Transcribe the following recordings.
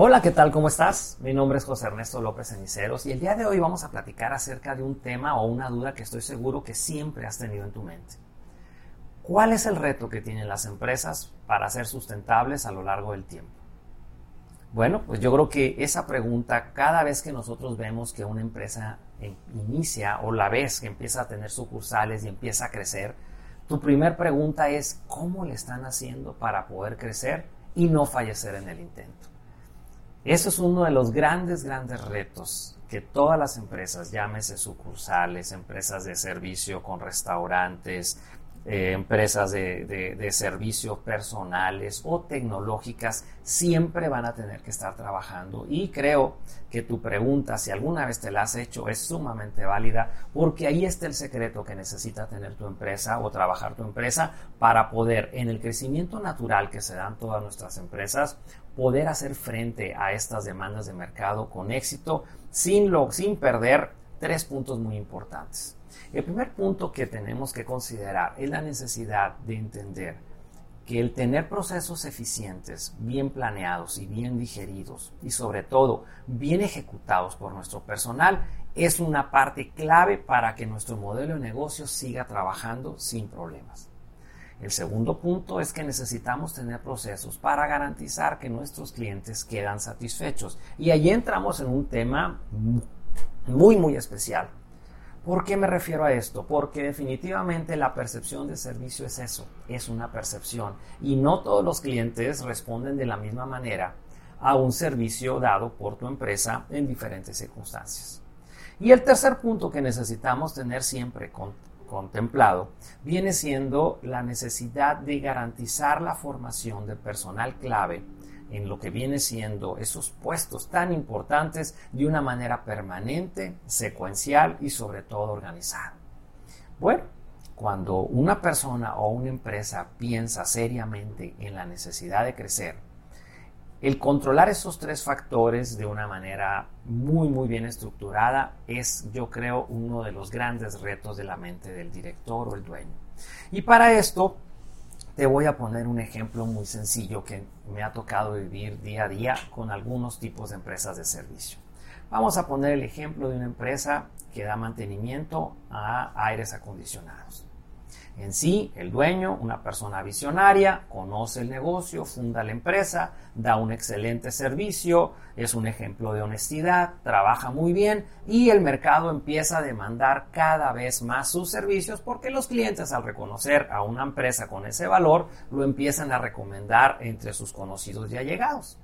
Hola, ¿qué tal? ¿Cómo estás? Mi nombre es José Ernesto López Ceniceros y el día de hoy vamos a platicar acerca de un tema o una duda que estoy seguro que siempre has tenido en tu mente. ¿Cuál es el reto que tienen las empresas para ser sustentables a lo largo del tiempo? Bueno, pues yo creo que esa pregunta, cada vez que nosotros vemos que una empresa inicia o la vez que empieza a tener sucursales y empieza a crecer, tu primer pregunta es ¿cómo le están haciendo para poder crecer y no fallecer en el intento? Eso es uno de los grandes, grandes retos que todas las empresas, llámese sucursales, empresas de servicio con restaurantes, eh, empresas de, servicios personales o tecnológicas siempre van a tener que estar trabajando. Y creo que tu pregunta, si alguna vez te la has hecho, es sumamente válida porque ahí está el secreto que necesita tener tu empresa o trabajar tu empresa para poder, en el crecimiento natural que se dan todas nuestras empresas, poder hacer frente a estas demandas de mercado con éxito sin, lo, sin perder tres puntos muy importantes. El primer punto que tenemos que considerar es la necesidad de entender que el tener procesos eficientes, bien planeados y bien digeridos y sobre todo bien ejecutados por nuestro personal es una parte clave para que nuestro modelo de negocio siga trabajando sin problemas. El segundo punto es que necesitamos tener procesos para garantizar que nuestros clientes quedan satisfechos. Y allí entramos en un tema muy, muy especial ¿Por qué me refiero a esto? Porque definitivamente la percepción de servicio es eso, es una percepción. Y no todos los clientes responden de la misma manera a un servicio dado por tu empresa en diferentes circunstancias. Y el tercer punto que necesitamos tener siempre contemplado viene siendo la necesidad de garantizar la formación de personal clave en lo que viene siendo esos puestos tan importantes de una manera permanente, secuencial y sobre todo organizada. Bueno, cuando una persona o una empresa piensa seriamente en la necesidad de crecer, el controlar esos tres factores de una manera muy muy bien estructurada es yo creo uno de los grandes retos de la mente del director o el dueño. Y para esto te voy a poner un ejemplo muy sencillo que me ha tocado vivir día a día con algunos tipos de empresas de servicio. Vamos a poner el ejemplo de una empresa que da mantenimiento a aires acondicionados. En sí, el dueño, una persona visionaria, conoce el negocio, funda la empresa, da un excelente servicio, es un ejemplo de honestidad, trabaja muy bien y el mercado empieza a demandar cada vez más sus servicios porque los clientes al reconocer a una empresa con ese valor lo empiezan a recomendar entre sus conocidos y allegados.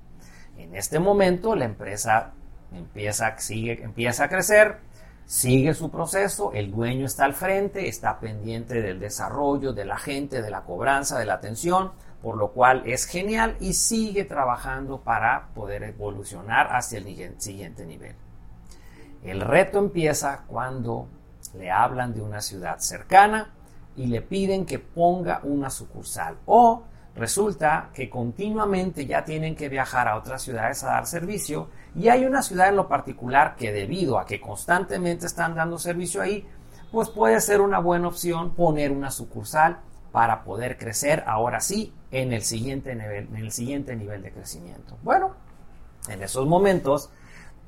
En este momento la empresa empieza, a crecer, sigue su proceso, el dueño está al frente, está pendiente del desarrollo, de la gente, de la cobranza, de la atención, por lo cual es genial y sigue trabajando para poder evolucionar hacia el siguiente nivel. El reto empieza cuando le hablan de una ciudad cercana y le piden que ponga una sucursal o Resulta que continuamente ya tienen que viajar a otras ciudades a dar servicio y hay una ciudad en lo particular que debido a que constantemente están dando servicio ahí, pues puede ser una buena opción poner una sucursal para poder crecer ahora sí en el siguiente nivel, en el siguiente nivel de crecimiento. Bueno, en esos momentos,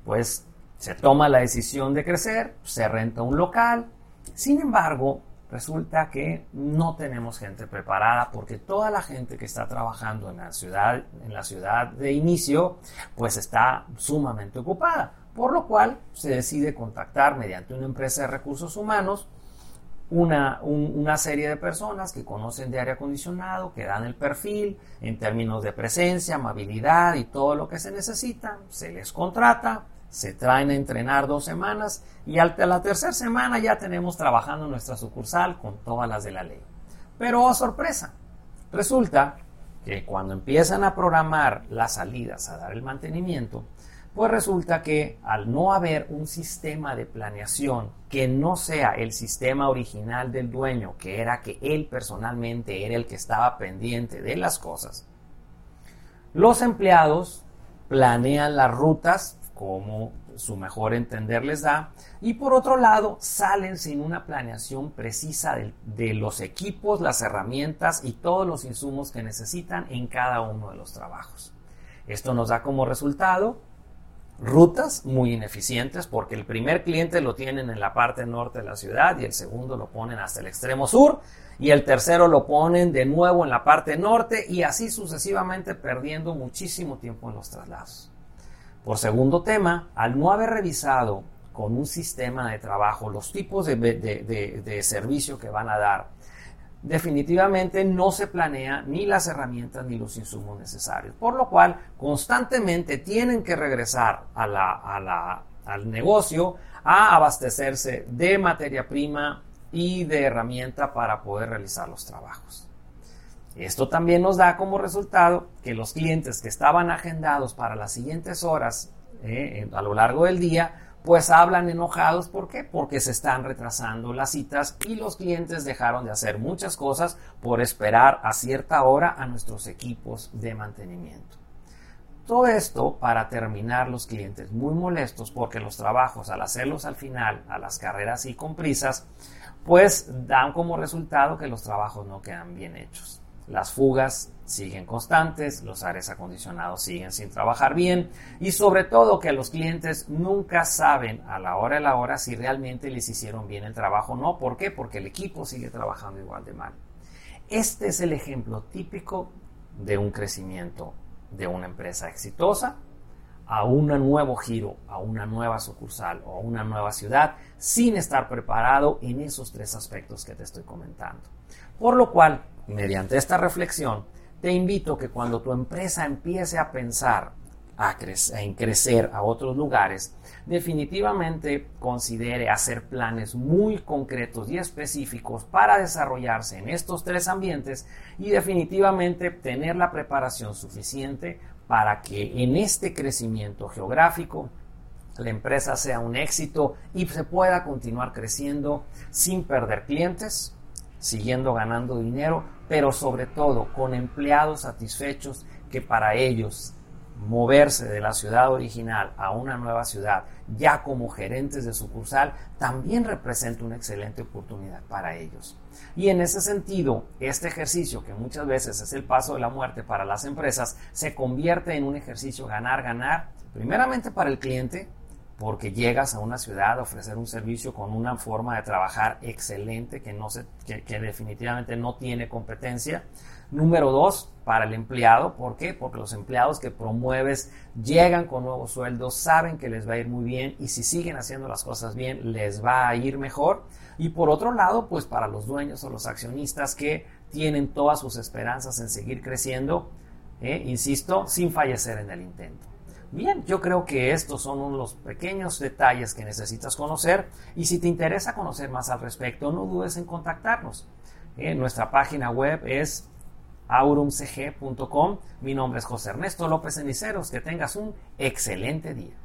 pues se toma la decisión de crecer, se renta un local. Sin embargo, resulta que no tenemos gente preparada porque toda la gente que está trabajando en la ciudad, en la ciudad de inicio, pues está sumamente ocupada. Por lo cual se decide contactar mediante una empresa de recursos humanos una, una, serie de personas que conocen de aire acondicionado, que dan el perfil en términos de presencia, amabilidad y todo lo que se necesita, se les contrata, se traen a entrenar dos semanas y a la tercera semana ya tenemos trabajando nuestra sucursal con todas las de la ley. Pero, oh sorpresa, resulta que cuando empiezan a programar las salidas, a dar el mantenimiento, pues resulta que al no haber un sistema de planeación que no sea el sistema original del dueño, que era que él personalmente era el que estaba pendiente de las cosas, los empleados planean las rutas como su mejor entender les da. Y por otro lado, salen sin una planeación precisa de, los equipos, las herramientas y todos los insumos que necesitan en cada uno de los trabajos. Esto nos da como resultado rutas muy ineficientes porque el primer cliente lo tienen en la parte norte de la ciudad y el segundo lo ponen hasta el extremo sur y el tercero lo ponen de nuevo en la parte norte y así sucesivamente perdiendo muchísimo tiempo en los traslados. Por segundo tema, al no haber revisado con un sistema de trabajo los tipos de, de servicio que van a dar, definitivamente no se planea ni las herramientas ni los insumos necesarios. Por lo cual, constantemente tienen que regresar al negocio a abastecerse de materia prima y de herramienta para poder realizar los trabajos. Esto también nos da como resultado que los clientes que estaban agendados para las siguientes horas eh, a lo largo del día pues hablan enojados. ¿Por qué? Porque se están retrasando las citas y los clientes dejaron de hacer muchas cosas por esperar a cierta hora a nuestros equipos de mantenimiento. Todo esto para terminar los clientes muy molestos porque los trabajos al hacerlos al final, a las carreras y con prisas, pues dan como resultado que los trabajos no quedan bien hechos. Las fugas siguen constantes, los aires acondicionados siguen sin trabajar bien y sobre todo que los clientes nunca saben a la hora de la hora si realmente les hicieron bien el trabajo o no. ¿Por qué? Porque el equipo sigue trabajando igual de mal. Este es el ejemplo típico de un crecimiento de una empresa exitosa a un nuevo giro, a una nueva sucursal o a una nueva ciudad sin estar preparado en esos tres aspectos que te estoy comentando. Por lo cual, mediante esta reflexión, te invito que cuando tu empresa empiece a pensar en crecer a otros lugares, definitivamente considere hacer planes muy concretos y específicos para desarrollarse en estos tres ambientes y definitivamente tener la preparación suficiente para que en este crecimiento geográfico la empresa sea un éxito y se pueda continuar creciendo sin perder clientes, siguiendo ganando dinero, pero sobre todo con empleados satisfechos que para ellos moverse de la ciudad original a una nueva ciudad, ya como gerentes de sucursal, también representa una excelente oportunidad para ellos. Y en ese sentido, este ejercicio, que muchas veces es el paso de la muerte para las empresas, se convierte en un ejercicio ganar-ganar, primeramente para el cliente, porque llegas a una ciudad a ofrecer un servicio con una forma de trabajar excelente que, no se, que, definitivamente no tiene competencia. Número dos, para el empleado. ¿Por qué? Porque los empleados que promueves llegan con nuevos sueldos, saben que les va a ir muy bien y si siguen haciendo las cosas bien, les va a ir mejor. Y por otro lado, pues para los dueños o los accionistas que tienen todas sus esperanzas en seguir creciendo, eh, insisto, sin fallecer en el intento. Bien, yo creo que estos son los pequeños detalles que necesitas conocer y si te interesa conocer más al respecto, no dudes en contactarnos. Eh, nuestra página web es aurumcg.com. Mi nombre es José Ernesto López Ceniceros. Que tengas un excelente día.